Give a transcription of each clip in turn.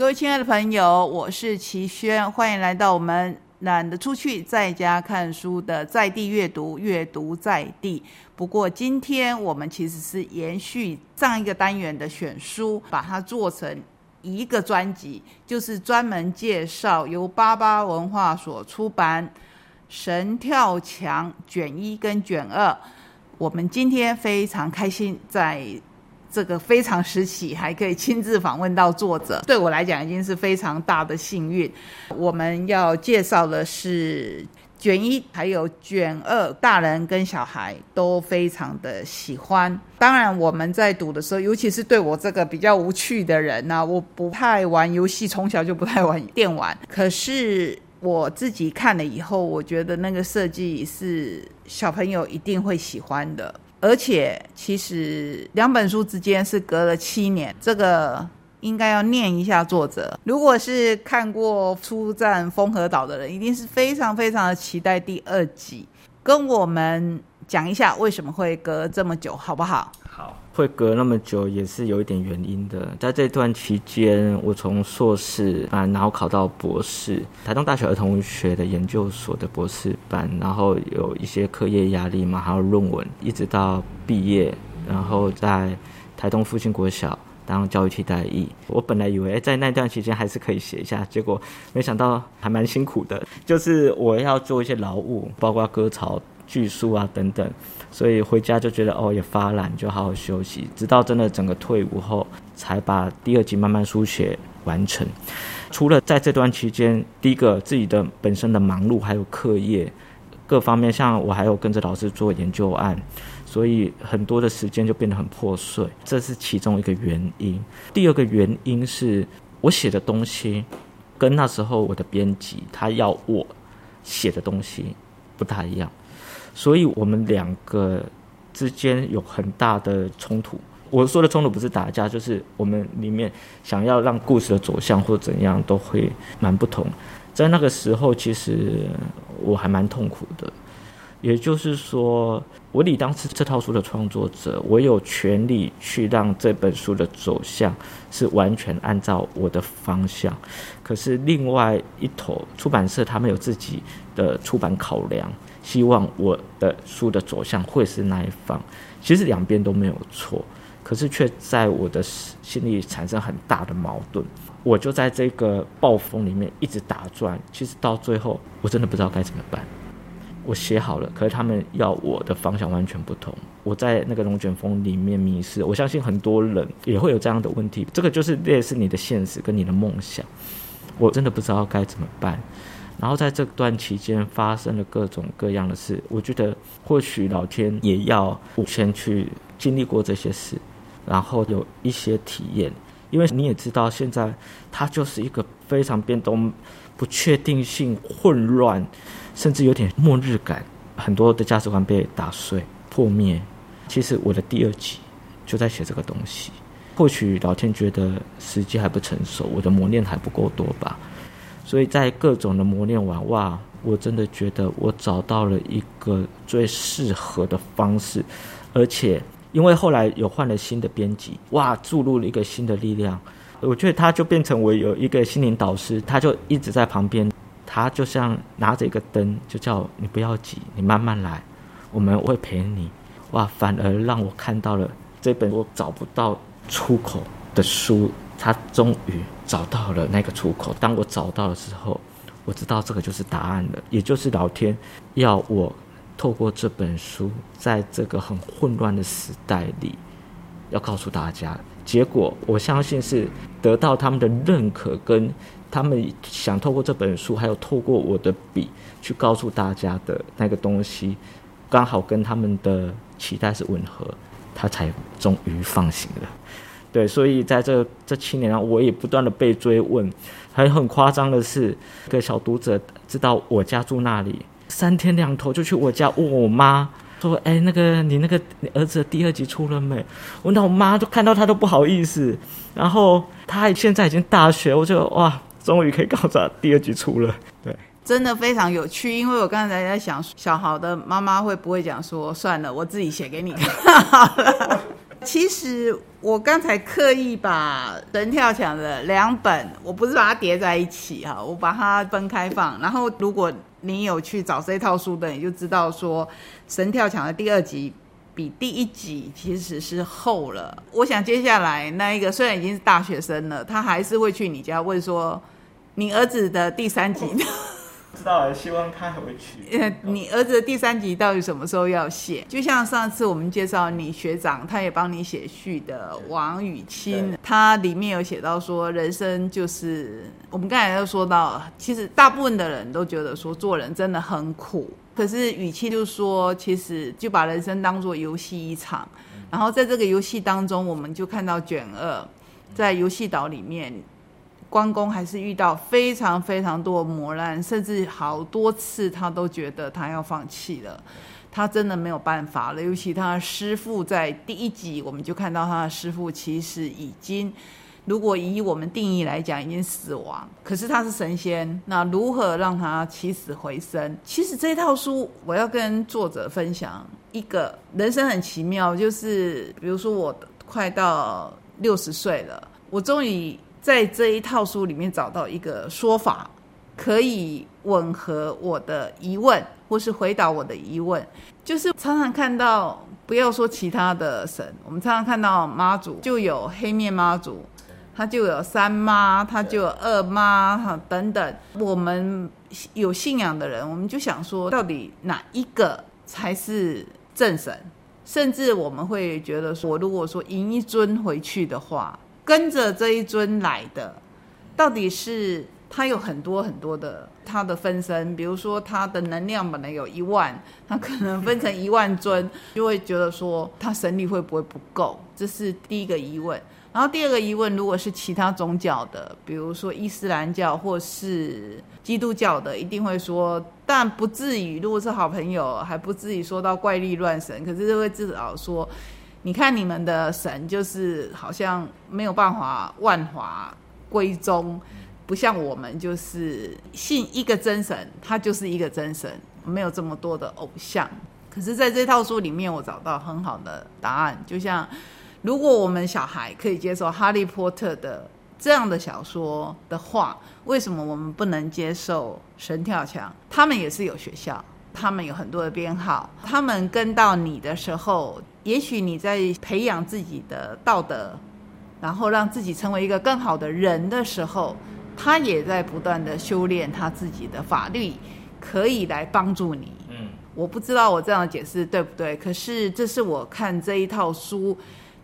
各位亲爱的朋友，我是齐轩，欢迎来到我们懒得出去，在家看书的在地阅读，阅读在地。不过今天我们其实是延续上一个单元的选书，把它做成一个专辑，就是专门介绍由八八文化所出版《神跳墙》卷一跟卷二。我们今天非常开心在。这个非常时期，还可以亲自访问到作者，对我来讲已经是非常大的幸运。我们要介绍的是卷一，还有卷二，大人跟小孩都非常的喜欢。当然，我们在读的时候，尤其是对我这个比较无趣的人呢，我不太玩游戏，从小就不太玩电玩。可是我自己看了以后，我觉得那个设计是小朋友一定会喜欢的。而且，其实两本书之间是隔了七年，这个应该要念一下作者。如果是看过《出战风和岛》的人，一定是非常非常的期待第二集，跟我们讲一下为什么会隔这么久，好不好？好。会隔那么久也是有一点原因的。在这段期间，我从硕士班，然后考到博士，台东大学儿童学的研究所的博士班，然后有一些课业压力嘛，还有论文，一直到毕业，然后在台东复兴国小当教育替代役。我本来以为在那段期间还是可以写一下，结果没想到还蛮辛苦的，就是我要做一些劳务，包括割草。叙述啊等等，所以回家就觉得哦也发懒，就好好休息。直到真的整个退伍后，才把第二集慢慢书写完成。除了在这段期间，第一个自己的本身的忙碌，还有课业各方面，像我还有跟着老师做研究案，所以很多的时间就变得很破碎，这是其中一个原因。第二个原因是我写的东西跟那时候我的编辑他要我写的东西不太一样。所以我们两个之间有很大的冲突。我说的冲突不是打架，就是我们里面想要让故事的走向或怎样都会蛮不同。在那个时候，其实我还蛮痛苦的。也就是说，我理当是这套书的创作者，我有权利去让这本书的走向是完全按照我的方向。可是另外一头出版社他们有自己的出版考量。希望我的书的走向会是那一方，其实两边都没有错，可是却在我的心里产生很大的矛盾。我就在这个暴风里面一直打转，其实到最后我真的不知道该怎么办。我写好了，可是他们要我的方向完全不同。我在那个龙卷风里面迷失，我相信很多人也会有这样的问题。这个就是类似你的现实跟你的梦想，我真的不知道该怎么办。然后在这段期间发生了各种各样的事，我觉得或许老天也要我先去经历过这些事，然后有一些体验。因为你也知道，现在它就是一个非常变动、不确定性、混乱，甚至有点末日感，很多的价值观被打碎、破灭。其实我的第二集就在写这个东西。或许老天觉得时机还不成熟，我的磨练还不够多吧。所以在各种的磨练完，哇，我真的觉得我找到了一个最适合的方式，而且因为后来有换了新的编辑，哇，注入了一个新的力量，我觉得他就变成我有一个心灵导师，他就一直在旁边，他就像拿着一个灯，就叫你不要急，你慢慢来，我们会陪你，哇，反而让我看到了这本我找不到出口的书。他终于找到了那个出口。当我找到的时候，我知道这个就是答案了，也就是老天要我透过这本书，在这个很混乱的时代里，要告诉大家。结果我相信是得到他们的认可，跟他们想透过这本书，还有透过我的笔去告诉大家的那个东西，刚好跟他们的期待是吻合，他才终于放行了。对，所以在这这七年啊，我也不断的被追问，还很夸张的是，一个小读者知道我家住那里，三天两头就去我家问我妈，说：“哎，那个你那个你儿子第二集出了没？”我那我妈都看到他都不好意思，然后他现在已经大学，我就哇，终于可以告诉他第二集出了。对，真的非常有趣，因为我刚才在想，小豪的妈妈会不会讲说，算了，我自己写给你看。其实我刚才刻意把神跳墙的两本，我不是把它叠在一起哈，我把它分开放。然后如果你有去找这套书的，你就知道说神跳墙的第二集比第一集其实是厚了。我想接下来那一个虽然已经是大学生了，他还是会去你家问说，你儿子的第三集。知道了，希望他回去。呃，你儿子的第三集到底什么时候要写？就像上次我们介绍你学长，他也帮你写序的王雨清，他里面有写到说，人生就是我们刚才都说到，其实大部分的人都觉得说做人真的很苦，可是语气就说，其实就把人生当做游戏一场，然后在这个游戏当中，我们就看到卷二在游戏岛里面。关公还是遇到非常非常多的磨难，甚至好多次他都觉得他要放弃了，他真的没有办法了。尤其他的师傅在第一集，我们就看到他的师傅其实已经，如果以我们定义来讲，已经死亡。可是他是神仙，那如何让他起死回生？其实这套书我要跟作者分享一个人生很奇妙，就是比如说我快到六十岁了，我终于。在这一套书里面找到一个说法，可以吻合我的疑问，或是回答我的疑问。就是常常看到，不要说其他的神，我们常常看到妈祖，就有黑面妈祖，他就有三妈，他就有二妈，哈等等。我们有信仰的人，我们就想说，到底哪一个才是正神？甚至我们会觉得说，如果说迎一尊回去的话。跟着这一尊来的，到底是他有很多很多的他的分身，比如说他的能量本来有一万，他可能分成 一万尊，就会觉得说他神力会不会不够？这是第一个疑问。然后第二个疑问，如果是其他宗教的，比如说伊斯兰教或是基督教的，一定会说，但不至于。如果是好朋友，还不至于说到怪力乱神，可是会至少说。你看你们的神就是好像没有办法万华归宗，不像我们就是信一个真神，他就是一个真神，没有这么多的偶像。可是，在这套书里面，我找到很好的答案。就像如果我们小孩可以接受《哈利波特》的这样的小说的话，为什么我们不能接受《神跳墙》？他们也是有学校。他们有很多的编号，他们跟到你的时候，也许你在培养自己的道德，然后让自己成为一个更好的人的时候，他也在不断的修炼他自己的法律，可以来帮助你。嗯，我不知道我这样的解释对不对，可是这是我看这一套书，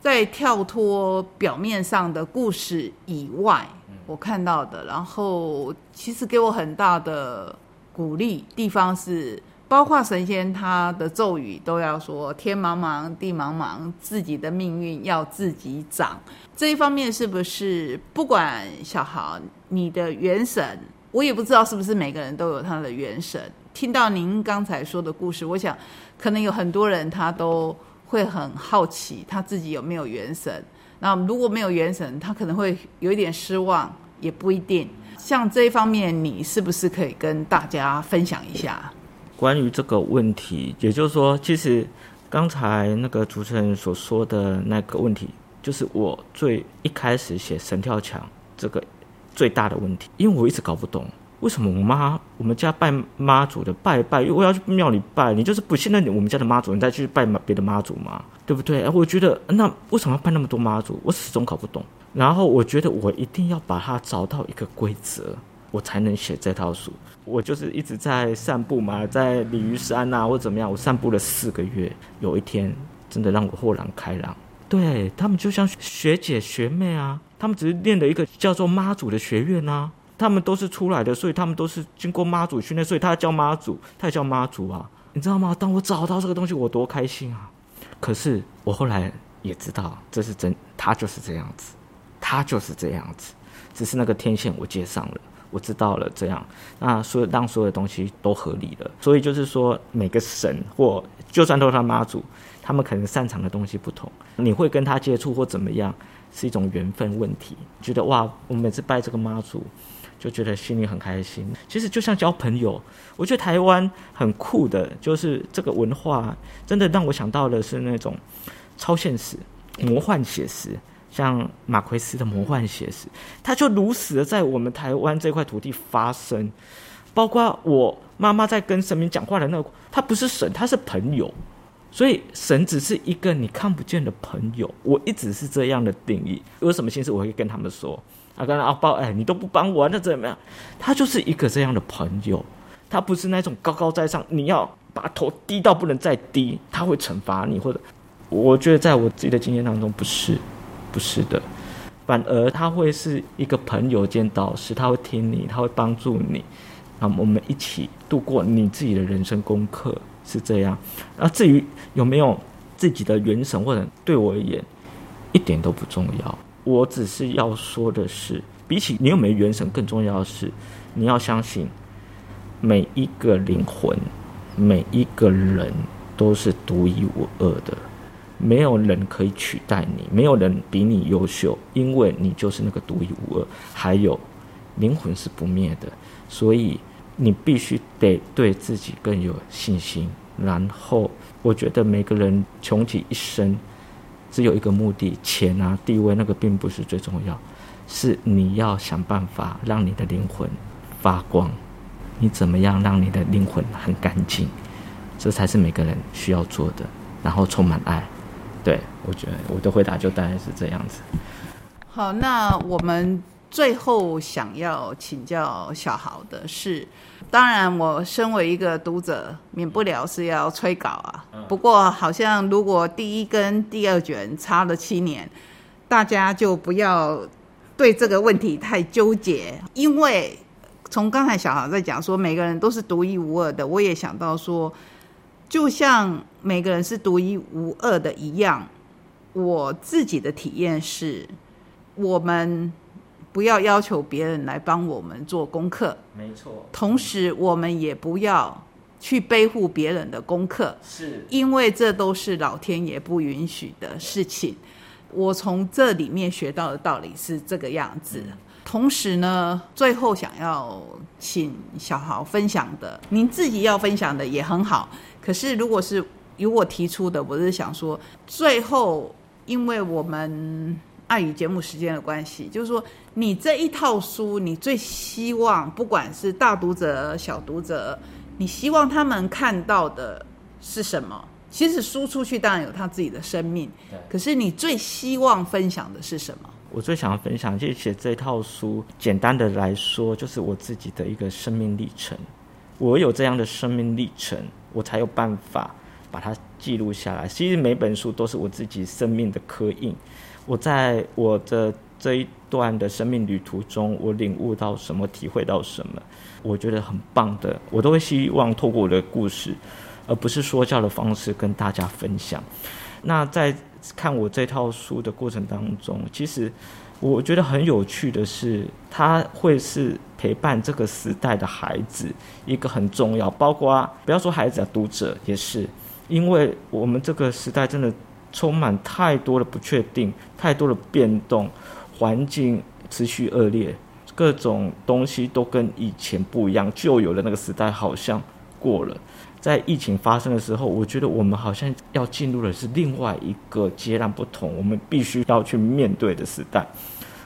在跳脱表面上的故事以外，我看到的，然后其实给我很大的鼓励地方是。包括神仙，他的咒语都要说“天茫茫，地茫茫”，自己的命运要自己掌。这一方面是不是不管小豪你的元神，我也不知道是不是每个人都有他的元神。听到您刚才说的故事，我想可能有很多人他都会很好奇他自己有没有元神。那如果没有元神，他可能会有一点失望，也不一定。像这一方面，你是不是可以跟大家分享一下？关于这个问题，也就是说，其实刚才那个主持人所说的那个问题，就是我最一开始写神跳墙这个最大的问题，因为我一直搞不懂为什么我妈我们家拜妈祖的拜拜，因为我要去庙里拜，你就是不信任我们家的妈祖，你再去拜别的妈祖嘛，对不对？我觉得那为什么要拜那么多妈祖？我始终搞不懂。然后我觉得我一定要把它找到一个规则。我才能写这套书。我就是一直在散步嘛，在鲤鱼山啊，或怎么样。我散步了四个月，有一天真的让我豁然开朗。对他们就像学姐学妹啊，他们只是练了一个叫做妈祖的学院啊。他们都是出来的，所以他们都是经过妈祖训练，所以他叫妈祖，他也叫妈祖啊。你知道吗？当我找到这个东西，我多开心啊！可是我后来也知道，这是真，他就是这样子，他就是这样子，只是那个天线我接上了。我知道了，这样，那所有让所有的东西都合理了。所以就是说，每个神或就算都是他妈祖，他们可能擅长的东西不同。你会跟他接触或怎么样，是一种缘分问题。觉得哇，我每次拜这个妈祖，就觉得心里很开心。其实就像交朋友，我觉得台湾很酷的，就是这个文化真的让我想到的是那种超现实。魔幻写实，像马奎斯的魔幻写实，它就如实的在我们台湾这块土地发生。包括我妈妈在跟神明讲话的那个，他不是神，他是朋友，所以神只是一个你看不见的朋友。我一直是这样的定义。有什么心事我会跟他们说。啊，刚才阿包，哎，你都不帮我，那怎么样？他就是一个这样的朋友，他不是那种高高在上，你要把头低到不能再低，他会惩罚你，或者，我觉得在我自己的经验当中，不是，不是的，反而他会是一个朋友兼导师，他会听你，他会帮助你。那，我们一起度过你自己的人生功课是这样。啊，至于有没有自己的元神，或者对我而言一点都不重要。我只是要说的是，比起你有没有元神，更重要的是你要相信每一个灵魂，每一个人都是独一无二的，没有人可以取代你，没有人比你优秀，因为你就是那个独一无二。还有，灵魂是不灭的。所以你必须得对自己更有信心。然后，我觉得每个人穷极一生，只有一个目的：钱啊、地位，那个并不是最重要。是你要想办法让你的灵魂发光。你怎么样让你的灵魂很干净？这才是每个人需要做的。然后充满爱。对我觉得我的回答就大概是这样子。好，那我们。最后想要请教小豪的是，当然我身为一个读者，免不了是要催稿啊。不过好像如果第一跟第二卷差了七年，大家就不要对这个问题太纠结，因为从刚才小豪在讲说每个人都是独一无二的，我也想到说，就像每个人是独一无二的一样，我自己的体验是，我们。不要要求别人来帮我们做功课，没错。同时，我们也不要去背负别人的功课，是因为这都是老天爷不允许的事情。我从这里面学到的道理是这个样子。同时呢，最后想要请小豪分享的，您自己要分享的也很好。可是，如果是由我提出的，我是想说，最后因为我们。碍于节目时间的关系，就是说，你这一套书，你最希望，不管是大读者、小读者，你希望他们看到的是什么？其实书出去当然有他自己的生命，可是你最希望分享的是什么？我最想要分享，就写这套书，简单的来说，就是我自己的一个生命历程。我有这样的生命历程，我才有办法把它记录下来。其实每本书都是我自己生命的刻印。我在我的这一段的生命旅途中，我领悟到什么，体会到什么，我觉得很棒的，我都会希望透过我的故事，而不是说教的方式跟大家分享。那在看我这套书的过程当中，其实我觉得很有趣的是，它会是陪伴这个时代的孩子一个很重要，包括不要说孩子啊，读者也是，因为我们这个时代真的。充满太多的不确定，太多的变动，环境持续恶劣，各种东西都跟以前不一样。旧有的那个时代好像过了，在疫情发生的时候，我觉得我们好像要进入的是另外一个截然不同，我们必须要去面对的时代。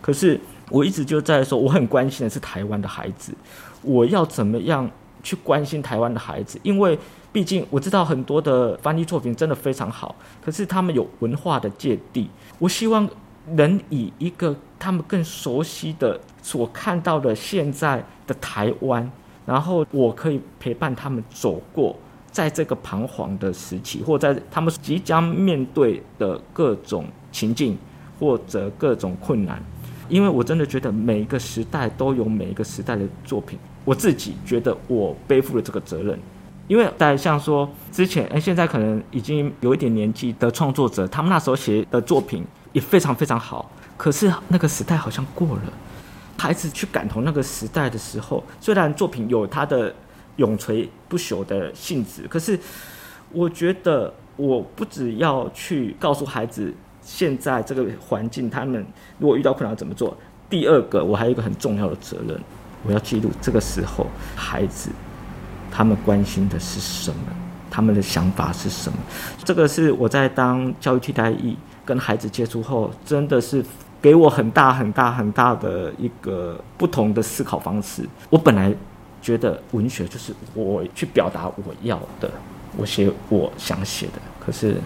可是我一直就在说，我很关心的是台湾的孩子，我要怎么样去关心台湾的孩子？因为毕竟我知道很多的翻译作品真的非常好，可是他们有文化的芥蒂。我希望能以一个他们更熟悉的所看到的现在的台湾，然后我可以陪伴他们走过在这个彷徨的时期，或在他们即将面对的各种情境或者各种困难。因为我真的觉得每一个时代都有每一个时代的作品，我自己觉得我背负了这个责任。因为在像说之前，哎，现在可能已经有一点年纪的创作者，他们那时候写的作品也非常非常好。可是那个时代好像过了，孩子去感同那个时代的时候，虽然作品有它的永垂不朽的性质，可是我觉得我不只要去告诉孩子现在这个环境，他们如果遇到困难怎么做。第二个，我还有一个很重要的责任，我要记录这个时候孩子。他们关心的是什么？他们的想法是什么？这个是我在当教育替代役跟孩子接触后，真的是给我很大很大很大的一个不同的思考方式。我本来觉得文学就是我去表达我要的，我写我想写的，可是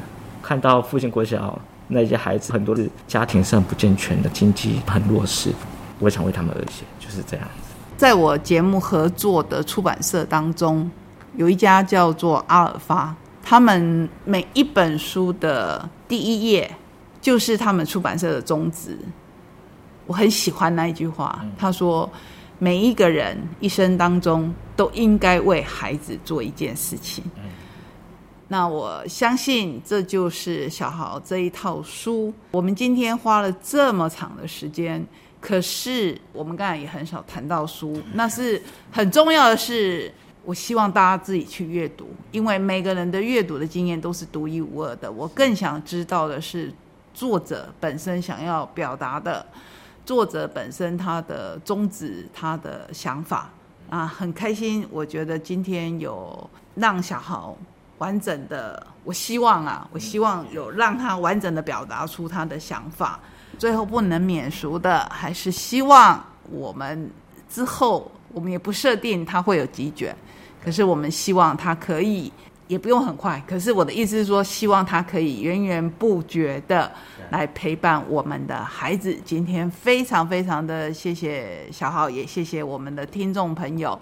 看到父亲国小那些孩子，很多是家庭是很不健全的，经济很弱势，我想为他们而写，就是这样子。在我节目合作的出版社当中，有一家叫做阿尔法，他们每一本书的第一页。就是他们出版社的宗旨，我很喜欢那一句话。他说：“每一个人一生当中都应该为孩子做一件事情。”那我相信这就是小豪这一套书。我们今天花了这么长的时间，可是我们刚才也很少谈到书。那是很重要的是，我希望大家自己去阅读，因为每个人的阅读的经验都是独一无二的。我更想知道的是。作者本身想要表达的，作者本身他的宗旨、他的想法啊，很开心。我觉得今天有让小豪完整的，我希望啊，我希望有让他完整的表达出他的想法。最后不能免俗的，还是希望我们之后，我们也不设定他会有几卷，可是我们希望他可以。也不用很快，可是我的意思是说，希望他可以源源不绝的来陪伴我们的孩子。今天非常非常的谢谢小浩，也谢谢我们的听众朋友，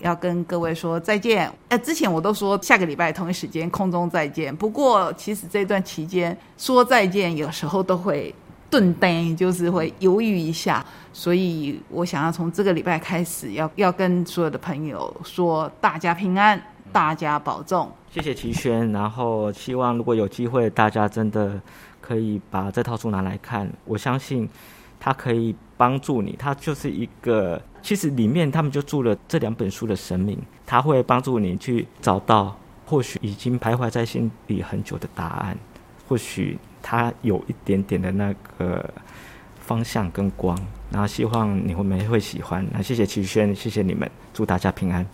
要跟各位说再见。呃，之前我都说下个礼拜同一时间空中再见，不过其实这段期间说再见，有时候都会顿呆，就是会犹豫一下，所以我想要从这个礼拜开始，要要跟所有的朋友说，大家平安，大家保重。谢谢齐轩，然后希望如果有机会，大家真的可以把这套书拿来看。我相信它可以帮助你，它就是一个，其实里面他们就住了这两本书的神明，它会帮助你去找到或许已经徘徊在心里很久的答案，或许它有一点点的那个方向跟光。然后希望你会没会喜欢。那谢谢齐轩，谢谢你们，祝大家平安。